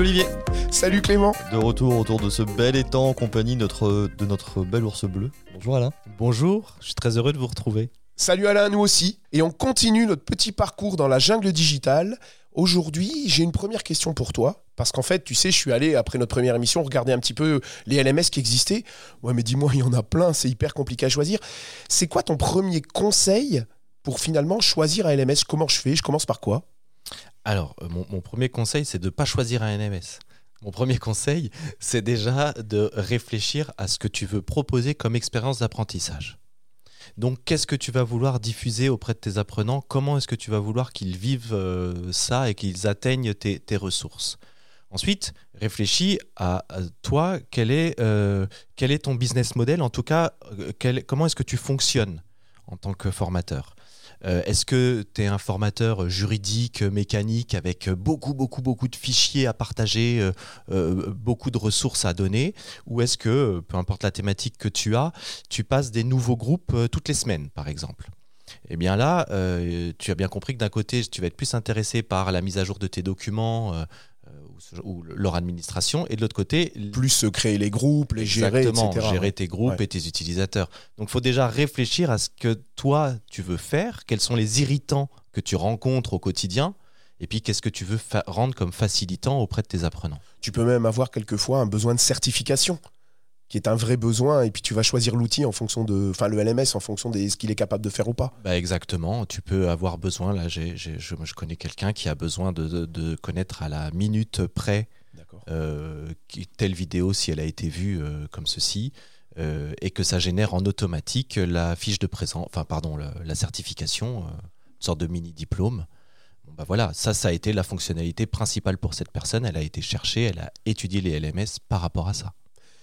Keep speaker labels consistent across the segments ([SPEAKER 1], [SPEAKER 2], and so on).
[SPEAKER 1] Salut Olivier.
[SPEAKER 2] Salut Clément.
[SPEAKER 1] De retour autour de ce bel étang en compagnie notre, de notre bel ours bleu. Bonjour Alain.
[SPEAKER 3] Bonjour, je suis très heureux de vous retrouver.
[SPEAKER 2] Salut Alain, nous aussi. Et on continue notre petit parcours dans la jungle digitale. Aujourd'hui, j'ai une première question pour toi. Parce qu'en fait, tu sais, je suis allé, après notre première émission, regarder un petit peu les LMS qui existaient. Ouais, mais dis-moi, il y en a plein, c'est hyper compliqué à choisir. C'est quoi ton premier conseil pour finalement choisir un LMS Comment je fais? Je commence par quoi?
[SPEAKER 3] Alors, euh, mon, premier conseil, c'est de ne pas choisir un LMS. Mon premier conseil, c'est déjà de réfléchir à ce que tu veux proposer comme expérience d'apprentissage. Donc, qu'est-ce que tu vas vouloir diffuser auprès de tes apprenants? Comment est-ce que tu vas vouloir qu'ils vivent euh, ça et qu'ils atteignent tes, ressources? Ensuite, réfléchis à, toi, quel est, euh, quel est ton business model? En tout cas, comment est-ce que tu fonctionnes en tant que formateur? Euh, Est-ce que tu es un formateur juridique, mécanique, avec beaucoup, beaucoup, beaucoup de fichiers à partager, euh, euh, beaucoup de ressources à donner Ou est-ce que, peu importe la thématique que tu as, tu passes des nouveaux groupes toutes les semaines, par exemple? Eh bien là, tu as bien compris que d'un côté, tu vas être plus intéressé par la mise à jour de tes documents ou, leur administration, et de l'autre côté,
[SPEAKER 2] Plus euh, créer les groupes, les gérer,
[SPEAKER 3] Exactement,
[SPEAKER 2] etc.
[SPEAKER 3] gérer tes groupes
[SPEAKER 2] Ouais.
[SPEAKER 3] et tes utilisateurs. Donc, il faut déjà réfléchir à ce que toi, tu veux faire, quels sont les irritants que tu rencontres au quotidien, et puis qu'est-ce que tu veux rendre comme facilitant auprès de tes apprenants.
[SPEAKER 2] Tu peux même avoir quelquefois un besoin de certification qui est un vrai besoin et puis tu vas choisir l'outil en fonction de enfin le LMS en fonction de ce qu'il est capable de faire ou pas.
[SPEAKER 3] Bah exactement, tu peux avoir besoin, là j'ai- j'ai- je, je connais quelqu'un qui a besoin de, de- de connaître à la minute près euh, telle vidéo si elle a été vue euh, comme ceci, euh, et que ça génère en automatique la fiche de présent, enfin pardon, la, la certification, une sorte de mini diplôme. Bon, bah voilà, ça, ça a été la fonctionnalité principale pour cette personne. Elle a été cherchée, elle a étudié les LMS par rapport à ça.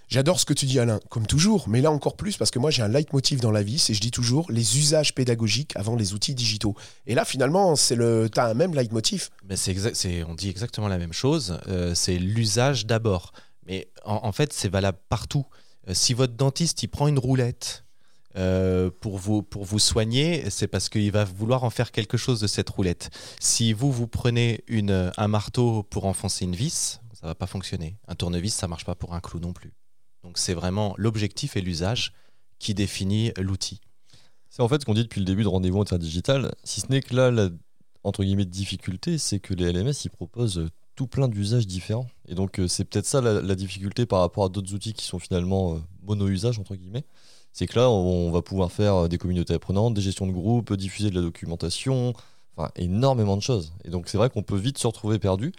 [SPEAKER 2] J'adore ce que tu dis Alain, comme toujours, mais là encore plus parce que moi j'ai un leitmotiv dans la vie, c'est je dis toujours les usages pédagogiques avant les outils digitaux. Et là finalement, c'est le as un même leitmotiv.
[SPEAKER 3] Mais c'est on dit exactement la même chose. euh, c'est l'usage d'abord. Mais en, en fait, c'est valable partout. Euh, si votre dentiste il prend une roulette euh, pour, vous, pour vous soigner, c'est parce qu'il va vouloir en faire quelque chose de cette roulette. Si vous, vous prenez une, un marteau pour enfoncer une vis, ça va pas fonctionner. Un tournevis, ça marche pas pour un clou non plus. Donc c'est vraiment l'objectif et l'usage qui définit l'outil.
[SPEAKER 1] C'est en fait ce qu'on dit depuis le début de Rendez-vous Interdigital, si ce n'est que là, la entre guillemets, difficulté, c'est que les LMS, ils proposent tout plein d'usages différents. Et donc, euh, c'est peut-être ça la, difficulté par rapport à d'autres outils qui sont finalement euh, mono-usage, entre guillemets. C'est que là, on, on va pouvoir faire euh, des communautés apprenantes, des gestions de groupe, diffuser de la documentation, enfin, énormément de choses. Et donc, c'est vrai qu'on peut vite se retrouver perdu.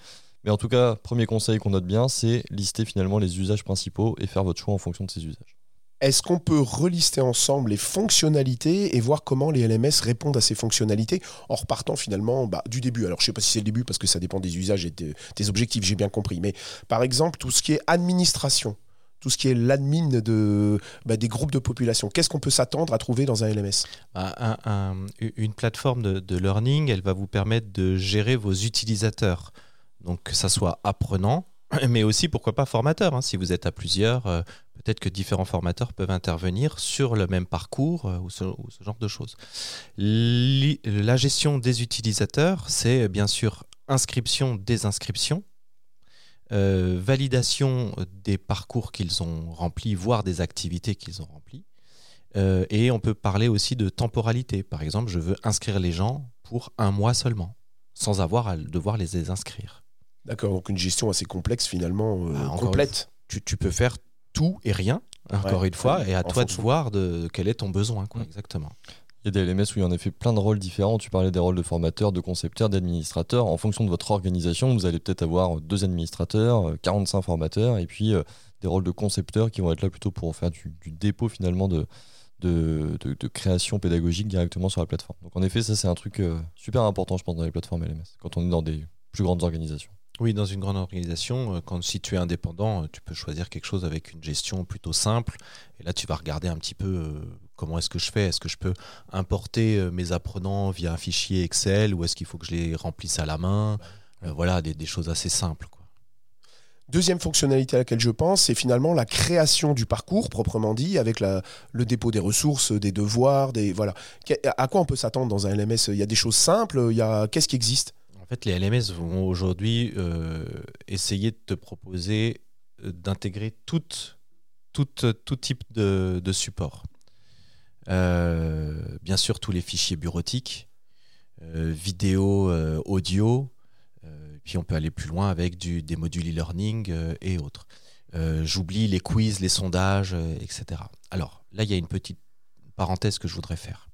[SPEAKER 1] Mais en tout cas, premier conseil qu'on note bien, c'est lister finalement les usages principaux et faire votre choix en fonction de ces usages.
[SPEAKER 2] Est-ce qu'on peut relister ensemble les fonctionnalités et voir comment les LMS répondent à ces fonctionnalités en repartant finalement bah, du début? Alors je sais pas si c'est le début parce que ça dépend des usages et de- des objectifs, j'ai bien compris. Mais par exemple, tout ce qui est administration, tout ce qui est l'admin de, bah, des groupes de population, qu'est-ce qu'on peut s'attendre à trouver dans un LMS
[SPEAKER 3] un- un- une plateforme de, de learning, elle va vous permettre de gérer vos utilisateurs. Donc que ça soit apprenant, mais aussi pourquoi pas formateur. hein. Si vous êtes à plusieurs, euh, peut-être que différents formateurs peuvent intervenir sur le même parcours euh, ou, ce, genre de choses. La gestion des utilisateurs, c'est bien sûr inscription, désinscription. euh, validation des parcours qu'ils ont remplis, voire des activités qu'ils ont remplies. Et on peut parler aussi de temporalité. Par exemple, je veux inscrire les gens pour un mois seulement, sans avoir à devoir les désinscrire.
[SPEAKER 2] D'accord, donc une gestion assez complexe finalement, euh,
[SPEAKER 3] Ah, encore
[SPEAKER 2] complète.
[SPEAKER 3] Tu, tu peux faire tout et rien, encore
[SPEAKER 2] Ouais.
[SPEAKER 3] une fois, et à toi de voir de quel est ton besoin. Quoi,
[SPEAKER 1] Mm.
[SPEAKER 3] Exactement.
[SPEAKER 1] Il y a des LMS où il y en a fait plein de rôles différents. Tu parlais des rôles de formateur, de concepteur, d'administrateur. En fonction de votre organisation, vous allez peut-être avoir deux administrateurs, euh, 45 formateurs, et puis euh, des rôles de concepteurs qui vont être là plutôt pour faire du, du dépôt finalement de, de, de- de création pédagogique directement sur la plateforme. Donc en effet, ça c'est un truc euh, super important, je pense, dans les plateformes LMS, quand on est dans des plus grandes organisations.
[SPEAKER 3] Oui, dans une grande organisation, euh, quand si tu es indépendant, euh, tu peux choisir quelque chose avec une gestion plutôt simple. Et là, tu vas regarder un petit peu euh, comment est-ce que je fais? Est-ce que je peux importer mes apprenants via un fichier Excel ou est-ce qu'il faut que je les remplisse à la main? Euh, Voilà, des, des choses assez simples. Quoi.
[SPEAKER 2] Deuxième fonctionnalité à laquelle je pense, c'est finalement la création du parcours proprement dit, avec la- le dépôt des ressources, des devoirs, des voilà. À quoi on peut s'attendre dans un LMS Il y a des choses simples. Il y a qu'est-ce qui existe?
[SPEAKER 3] Fait, les LMS vont aujourd'hui euh, essayer de te proposer euh, d'intégrer tout, tout, type de, support. Euh, bien sûr, tous les fichiers bureautiques, vidéo, audio, puis on peut aller plus loin avec des modules e-learning et autres. J'oublie les quiz, les sondages, etc. Alors là, il y a une petite parenthèse que je voudrais faire.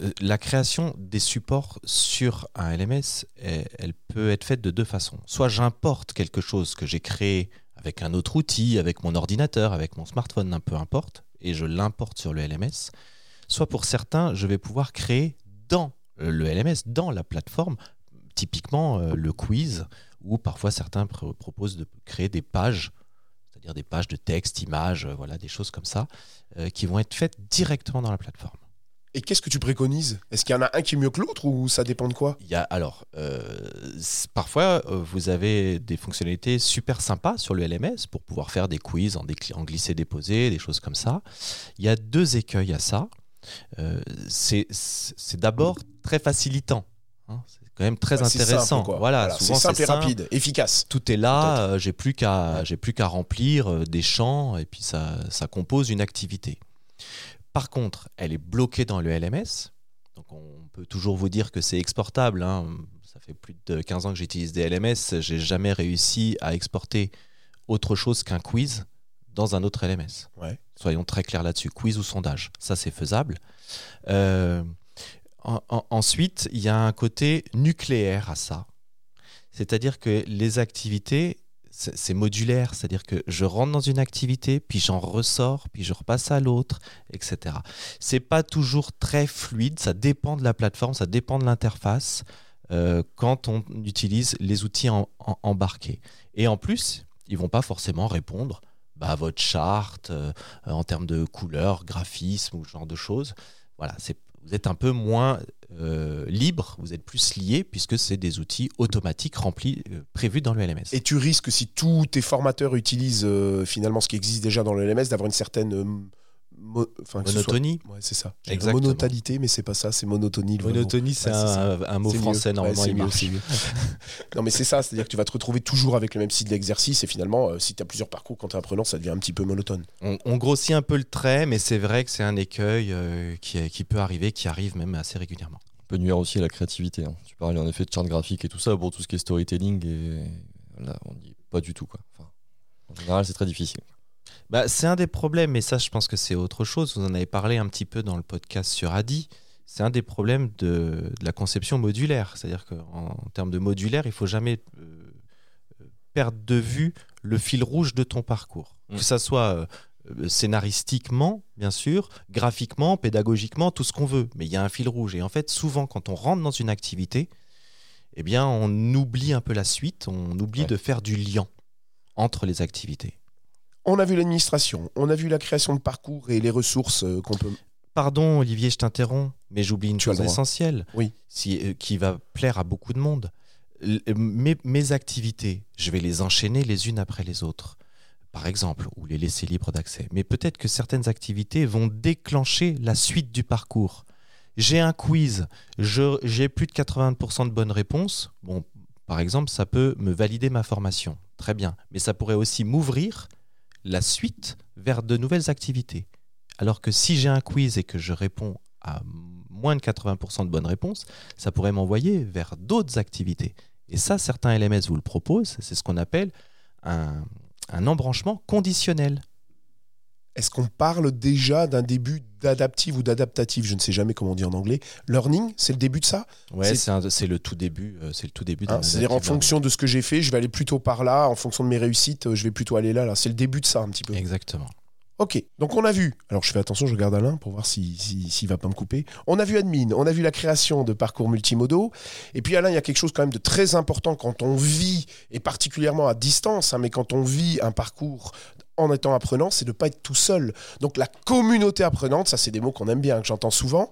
[SPEAKER 3] Euh, la création des supports sur un LMS, elle, peut être faite de deux façons. Soit j'importe quelque chose que j'ai créé avec un autre outil, avec mon ordinateur, avec mon smartphone, peu importe, et je l'importe sur le LMS. Soit pour certains, je vais pouvoir créer dans le LMS, dans la plateforme, typiquement euh, le quiz, ou parfois certains pr- proposent de créer des pages, c'est-à-dire des pages de texte, images, euh, voilà, des choses comme ça, qui vont être faites directement dans la plateforme.
[SPEAKER 2] Et qu'est-ce que tu préconises? Est-ce qu'il y en a un qui est mieux que l'autre ou ça dépend de quoi?
[SPEAKER 3] Il y a alors euh, parfois euh, vous avez des fonctionnalités super sympas sur le LMS pour pouvoir faire des quiz en, en glisser déposer, des choses comme ça. Il y a deux écueils à ça. Euh, c'est d'abord très facilitant. hein. C'est quand même très
[SPEAKER 2] Bah,
[SPEAKER 3] intéressant.
[SPEAKER 2] simple.
[SPEAKER 3] Voilà,
[SPEAKER 2] Voilà, c'est simple et
[SPEAKER 3] simple.
[SPEAKER 2] rapide, efficace.
[SPEAKER 3] Tout est là, j'ai plus qu'à j'ai plus qu'à remplir des champs et puis ça, ça compose une activité. Par contre, elle est bloquée dans le LMS. Donc on peut toujours vous dire que c'est exportable. hein. Ça fait plus de 15 ans que j'utilise des LMS. J'ai jamais réussi à exporter autre chose qu'un quiz dans un autre LMS.
[SPEAKER 2] Ouais.
[SPEAKER 3] Soyons très clairs là-dessus. Quiz ou sondage, ça c'est faisable. Euh, en- en- ensuite, il y a un côté nucléaire à ça. C'est-à-dire que les activités, c'est modulaire, c'est-à-dire que je rentre dans une activité, puis j'en ressors, puis je repasse à l'autre, etc. C'est pas toujours très fluide, ça dépend de la plateforme, ça dépend de l'interface euh, quand on utilise les outils embarqués. Et en plus, ils vont pas forcément répondre bah, à votre charte euh, en termes de couleur, graphisme ou ce genre de choses. Voilà, c'est vous êtes un peu moins euh, libre, vous êtes plus lié puisque c'est des outils automatiques remplis, euh, prévus dans le LMS.
[SPEAKER 2] Et tu risques, si tous tes formateurs utilisent euh, finalement ce qui existe déjà dans le LMS, d'avoir une certaine enfin, soit-
[SPEAKER 3] Monotonie.
[SPEAKER 2] Ouais, c'est ça. Dire. Monotalité, mais c'est pas ça, c'est monotonie.
[SPEAKER 3] Monotonie, c'est
[SPEAKER 2] Ouais, c'est
[SPEAKER 3] un, un mot
[SPEAKER 2] C'est
[SPEAKER 3] français,
[SPEAKER 2] mieux.
[SPEAKER 3] normalement,
[SPEAKER 2] Ouais, c'est
[SPEAKER 3] il
[SPEAKER 2] mieux,
[SPEAKER 3] marche.
[SPEAKER 2] c'est mieux. non, mais c'est ça, c'est-à-dire que tu vas te retrouver toujours avec le même style d'exercice et finalement, euh, si tu as plusieurs parcours quand tu es apprenant, ça devient un petit peu monotone.
[SPEAKER 3] On, on grossit un peu le trait, mais c'est vrai que c'est un écueil euh, qui, qui peut arriver, qui arrive même assez régulièrement.
[SPEAKER 1] peut nuire aussi à la créativité. hein. Tu parlais en effet de charte graphique et tout ça, pour tout ce qui est storytelling, et là, on n'y est pas du tout. Quoi. Enfin, en général, c'est très difficile.
[SPEAKER 3] Bah, c'est un des problèmes, mais ça, je pense que c'est autre chose. Vous en avez parlé un petit peu dans le podcast sur Adi. C'est un des problèmes de, de la conception modulaire. C'est-à-dire qu'en en termes de modulaire, il faut jamais euh, perdre de vue le fil rouge de ton parcours.
[SPEAKER 1] Mm.
[SPEAKER 3] Que ça soit euh, scénaristiquement, bien sûr, graphiquement, pédagogiquement, tout ce qu'on veut. Mais il y a un fil rouge. Et en fait, souvent, quand on rentre dans une activité, eh bien, on oublie un peu la suite, on oublie
[SPEAKER 1] Ouais.
[SPEAKER 3] de faire du lien entre les activités.
[SPEAKER 2] On a vu l'administration, on a vu la création de parcours et les ressources euh, qu'on peut.
[SPEAKER 3] Pardon, Olivier, je t'interromps, mais j'oublie une
[SPEAKER 2] Tu
[SPEAKER 3] chose essentielle,
[SPEAKER 2] Oui.
[SPEAKER 3] si- euh, qui va plaire à beaucoup de monde. L- euh, mes, mes activités, je vais les enchaîner les unes après les autres, par exemple, ou les laisser libres d'accès. Mais peut-être que certaines activités vont déclencher la suite du parcours. J'ai un quiz, j'ai plus de 80% de bonnes réponses. Bon, par exemple, ça peut me valider ma formation. Très bien. Mais ça pourrait aussi m'ouvrir la suite vers de nouvelles activités. Alors que si j'ai un quiz et que je réponds à moins de 80% de bonnes réponses, ça pourrait m'envoyer vers d'autres activités. Et ça, certains LMS vous le proposent, c'est ce qu'on appelle un, embranchement conditionnel.
[SPEAKER 2] Est-ce qu'on parle déjà d'un début d'adaptive ou d'adaptatif? Je ne sais jamais comment on dit en anglais. Learning, c'est le début de ça?
[SPEAKER 3] Ouais,
[SPEAKER 2] C'est-
[SPEAKER 3] le tout début. euh, C'est le tout début.
[SPEAKER 2] Hein,
[SPEAKER 3] d'un
[SPEAKER 2] C'est-à-dire en fonction de ce que j'ai fait, je vais aller plutôt par là. En fonction de mes réussites, euh, je vais plutôt aller là. là. C'est le début de ça un petit peu.
[SPEAKER 3] Exactement.
[SPEAKER 2] Ok, donc on a vu, alors je fais attention, je regarde Alain pour voir s'il si, s'il va pas me couper. On a vu admin, on a vu la création de parcours multimodaux. Et puis Alain, il y a quelque chose quand même de très important quand on vit, et particulièrement à distance, hein, mais quand on vit un parcours en étant apprenant, c'est de ne pas être tout seul. Donc la communauté apprenante, ça c'est des mots qu'on aime bien, que j'entends souvent.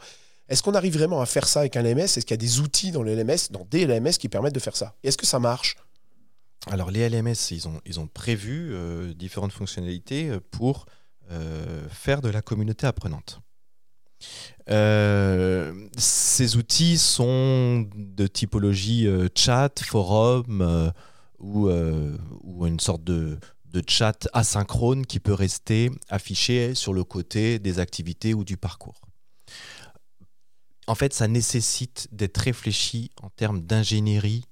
[SPEAKER 2] Est-ce qu'on arrive vraiment à faire ça avec un LMS Est-ce qu'il y a des outils dans le LMS, dans des LMS qui permettent de faire ça? Est-ce que ça marche?
[SPEAKER 3] Alors les LMS, ils ont, ils ont prévu euh, différentes fonctionnalités euh, pour euh, faire de la communauté apprenante. Ces outils sont de typologie chat, forum ou, ou une sorte de, de chat asynchrone qui peut rester affiché sur le côté des activités ou du parcours. En fait, ça nécessite d'être réfléchi en termes d'ingénierie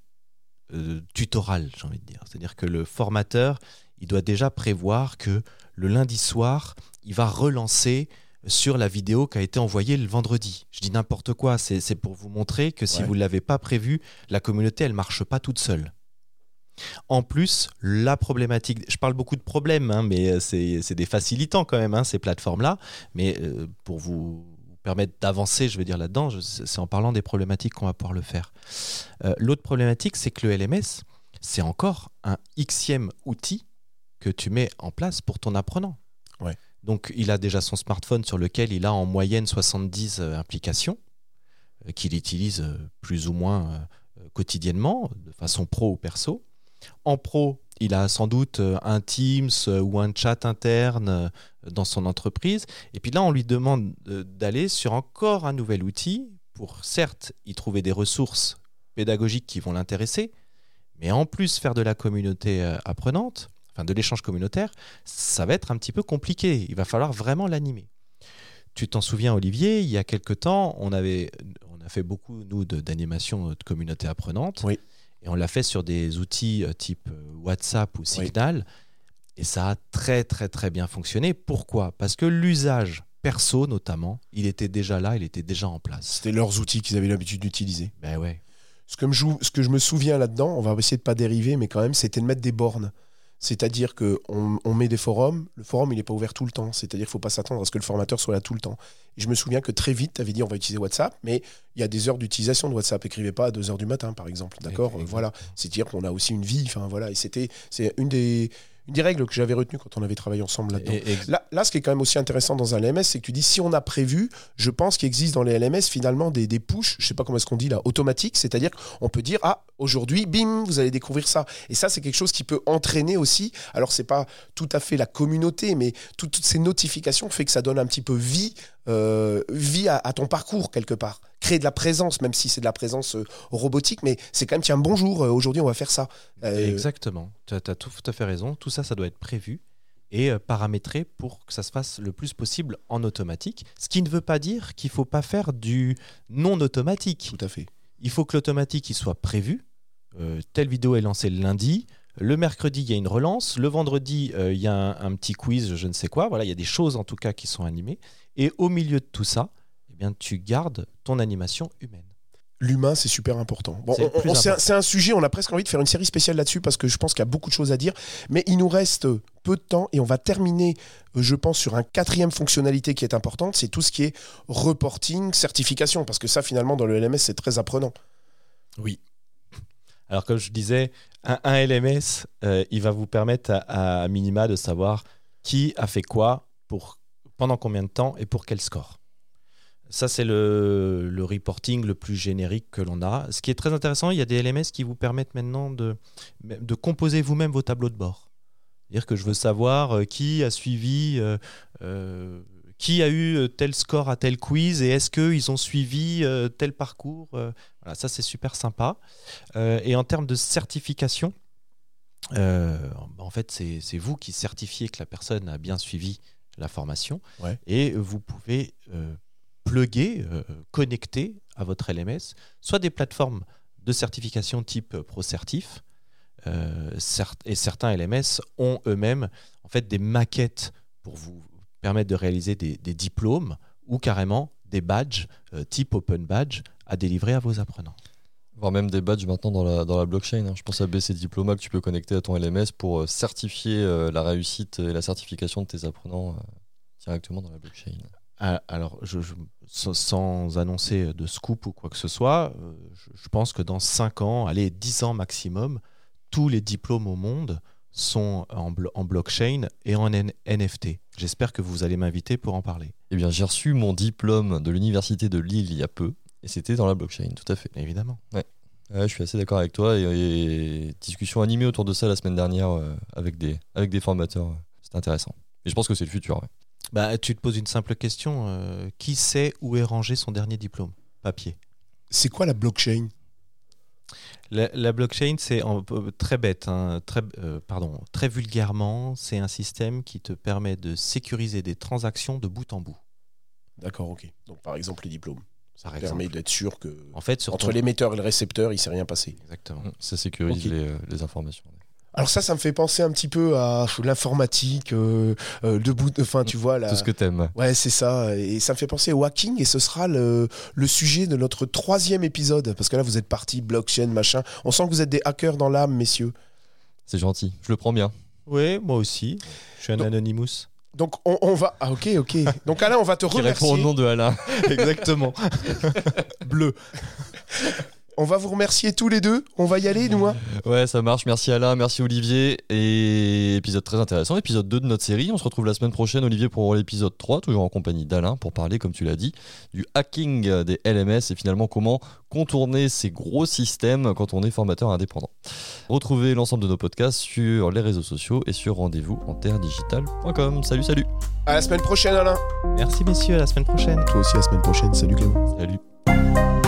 [SPEAKER 3] euh, tutorale, j'ai envie de dire. C'est-à-dire que le formateur, il doit déjà prévoir que le lundi soir, il va relancer sur la vidéo qui a été envoyée le vendredi. Je dis n'importe quoi, c'est pour vous montrer que si
[SPEAKER 2] Ouais.
[SPEAKER 3] vous ne l'avez pas prévu, la communauté, elle marche pas toute seule. En plus, la problématique, je parle beaucoup de problèmes, hein, mais euh, c'est des facilitants quand même, hein, ces plateformes-là. Mais euh, pour vous permettre d'avancer, je veux dire là-dedans, c'est en parlant des problématiques qu'on va pouvoir le faire. Euh, L'autre problématique, c'est que le LMS, c'est encore un xème outil que tu mets en place pour ton apprenant.
[SPEAKER 2] Ouais.
[SPEAKER 3] Donc, il a déjà son smartphone sur lequel il a en moyenne 70 euh, implications euh, qu'il utilise plus ou moins quotidiennement, de façon pro ou perso. En pro, il a sans doute euh, un Teams euh, ou un chat interne euh, dans son entreprise. Et puis là, on lui demande d'aller sur encore un nouvel outil pour, certes, y trouver des ressources pédagogiques qui vont l'intéresser, mais en plus faire de la communauté apprenante, enfin de l'échange communautaire, ça va être un petit peu compliqué. Il va falloir vraiment l'animer. Tu t'en souviens, Olivier, il y a quelque temps, on, avait, on a fait beaucoup, nous, de- d'animation de communauté apprenante.
[SPEAKER 2] Oui.
[SPEAKER 3] Et on l'a fait sur des outils euh, type euh, WhatsApp ou Signal. Et ça a très, très, très bien fonctionné. Pourquoi? Parce que l'usage perso, notamment, il était déjà là, il était déjà en place.
[SPEAKER 2] C'était leurs outils qu'ils avaient l'habitude d'utiliser.
[SPEAKER 3] Ben ouais.
[SPEAKER 2] Ce que, joue- ce que je me souviens là-dedans, on va essayer de pas dériver, mais quand même, c'était de mettre des bornes. C'est-à-dire qu'on on met des forums, le forum il n'est pas ouvert tout le temps, c'est-à-dire qu'il ne faut pas s'attendre à ce que le formateur soit là tout le temps. Et je me souviens que très vite, tu avais dit on va utiliser WhatsApp, mais il y a des heures d'utilisation de WhatsApp. Écrivez pas à 2 heures du matin, par exemple. D'accord
[SPEAKER 3] Exactement.
[SPEAKER 2] Euh, Voilà. C'est-à-dire qu'on a aussi une vie. Enfin, voilà. Et c'était c'est une des, une des règles que j'avais retenues quand on avait travaillé ensemble là-dedans.
[SPEAKER 3] Et- et-
[SPEAKER 2] Là, là, ce qui est quand même aussi intéressant dans un LMS, c'est que tu dis si on a prévu, je pense qu'il existe dans les LMS finalement des, des push, je sais pas comment est-ce qu'on dit là, automatiques, c'est-à-dire on peut dire ah aujourd'hui, bim, vous allez découvrir ça. Et ça, c'est quelque chose qui peut entraîner aussi. Alors c'est pas tout à fait la communauté, mais tout- toutes ces notifications fait que ça donne un petit peu vie, euh, vie à, à ton parcours quelque part. Créer de la présence, même si c'est de la présence euh, robotique, mais c'est quand même tiens bonjour, euh, aujourd'hui on va faire ça.
[SPEAKER 3] Exactement. Tu as, tout à fait raison. Tout ça, ça doit être prévu et paramétré pour que ça se fasse le plus possible en automatique. Ce qui ne veut pas dire qu'il ne faut pas faire du non automatique.
[SPEAKER 2] Tout à fait.
[SPEAKER 3] Il faut que l'automatique il soit prévu. Euh, telle vidéo est lancée le lundi. Le mercredi, il y a une relance. Le vendredi, euh, il y a un, un petit quiz, je ne sais quoi. Voilà, il y a des choses en tout cas qui sont animées. Et au milieu de tout ça, eh bien, tu gardes ton animation humaine.
[SPEAKER 2] L'humain, c'est super important. Bon,
[SPEAKER 3] C'est
[SPEAKER 2] un, sujet, on a presque envie de faire une série spéciale là-dessus parce que je pense qu'il y a beaucoup de choses à dire. Mais il nous reste peu de temps et on va terminer, je pense, sur un quatrième fonctionnalité qui est importante, c'est tout ce qui est reporting, certification. Parce que ça, finalement, dans le LMS, c'est très apprenant.
[SPEAKER 3] Oui. Alors, comme je disais, un, LMS, euh, il va vous permettre à, minima de savoir qui a fait quoi, pour, pendant combien de temps et pour quel score. Ça, c'est le, reporting le plus générique que l'on a. Ce qui est très intéressant, il y a des LMS qui vous permettent maintenant de, de composer vous-même vos tableaux de bord. C'est-à-dire que je veux savoir euh, qui a suivi, euh, qui a eu tel score à tel quiz et est-ce qu'ils ont suivi tel parcours. Voilà, ça, c'est super sympa. Euh, et en termes de certification, euh, en fait, c'est vous qui certifiez que la personne a bien suivi la formation.
[SPEAKER 2] Ouais.
[SPEAKER 3] Et vous pouvez euh, plugger, connecter à votre LMS, soit des plateformes de certification type ProCertif, cert- et certains LMS ont eux-mêmes en fait des maquettes pour vous permettre de réaliser des, des diplômes ou carrément des badges euh, type Open Badge à délivrer à vos apprenants.
[SPEAKER 1] Voire même des badges maintenant dans la, dans la blockchain. hein. Je pense à BC Diploma que tu peux connecter à ton LMS pour euh, certifier euh, la réussite et la certification de tes apprenants euh, directement dans la blockchain.
[SPEAKER 3] Alors, je- je- sans, annoncer de scoop ou quoi que ce soit, je, je pense que dans 5 ans, allez, 10 ans maximum, tous les diplômes au monde sont en, blo- en blockchain et en N- NFT. J'espère que vous allez m'inviter pour en parler.
[SPEAKER 1] Eh bien, j'ai reçu mon diplôme de l'université de Lille il y a peu, et c'était dans la blockchain, tout à fait.
[SPEAKER 3] Évidemment.
[SPEAKER 1] Ouais, je suis assez d'accord avec toi, et, et discussion animée autour de ça la semaine dernière euh, avec, des, avec des formateurs, euh, c'était intéressant. Et je pense que c'est le futur. ouais.
[SPEAKER 3] Bah, tu te poses une simple question. euh, qui sait où est rangé son dernier diplôme? Papier.
[SPEAKER 2] C'est quoi la blockchain?
[SPEAKER 3] La, la blockchain, c'est très bête, hein, très, euh, pardon, très vulgairement, c'est un système qui te permet de sécuriser des transactions de bout en bout.
[SPEAKER 2] D'accord, ok. Donc par exemple les diplômes. Ça permet d'être sûr que
[SPEAKER 3] En fait, sur
[SPEAKER 2] entre
[SPEAKER 3] ton-
[SPEAKER 2] l'émetteur et le récepteur, il s'est rien passé.
[SPEAKER 3] Exactement.
[SPEAKER 1] Ça sécurise les, euh, les informations.
[SPEAKER 2] Alors ça, ça me fait penser un petit peu à l'informatique, euh, euh, le bout, enfin tu vois là.
[SPEAKER 1] Tout ce que t'aimes.
[SPEAKER 2] Ouais, c'est ça. Et ça me fait penser au hacking et ce sera le, le sujet de notre troisième épisode. Parce que là, vous êtes parti, blockchain, machin. On sent que vous êtes des hackers dans l'âme, messieurs.
[SPEAKER 1] C'est gentil. Je le prends bien.
[SPEAKER 3] Oui, moi aussi. Je suis un
[SPEAKER 2] Donc-
[SPEAKER 3] Anonymous.
[SPEAKER 2] Donc on, on va... Ah ok, ok. Donc Alain, on va te
[SPEAKER 1] Qui répond au
[SPEAKER 2] remercier.
[SPEAKER 1] nom de Alain.
[SPEAKER 3] Exactement. Bleu.
[SPEAKER 2] On va vous remercier tous les deux. On va y aller, nous. hein.
[SPEAKER 1] Ouais, ça marche. Merci Alain, merci Olivier. Et épisode très intéressant, épisode 2 de notre série. On se retrouve la semaine prochaine, Olivier, pour l'épisode 3, toujours en compagnie d'Alain, pour parler, comme tu l'as dit, du hacking des LMS et finalement comment contourner ces gros systèmes quand on est formateur indépendant. Retrouvez l'ensemble de nos podcasts sur les réseaux sociaux et sur rendez-vous en terredigital.com. Salut, salut.
[SPEAKER 2] À la semaine prochaine, Alain.
[SPEAKER 3] Merci messieurs, à la semaine prochaine.
[SPEAKER 2] Toi aussi, à la semaine prochaine. Salut, Clément.
[SPEAKER 1] Salut.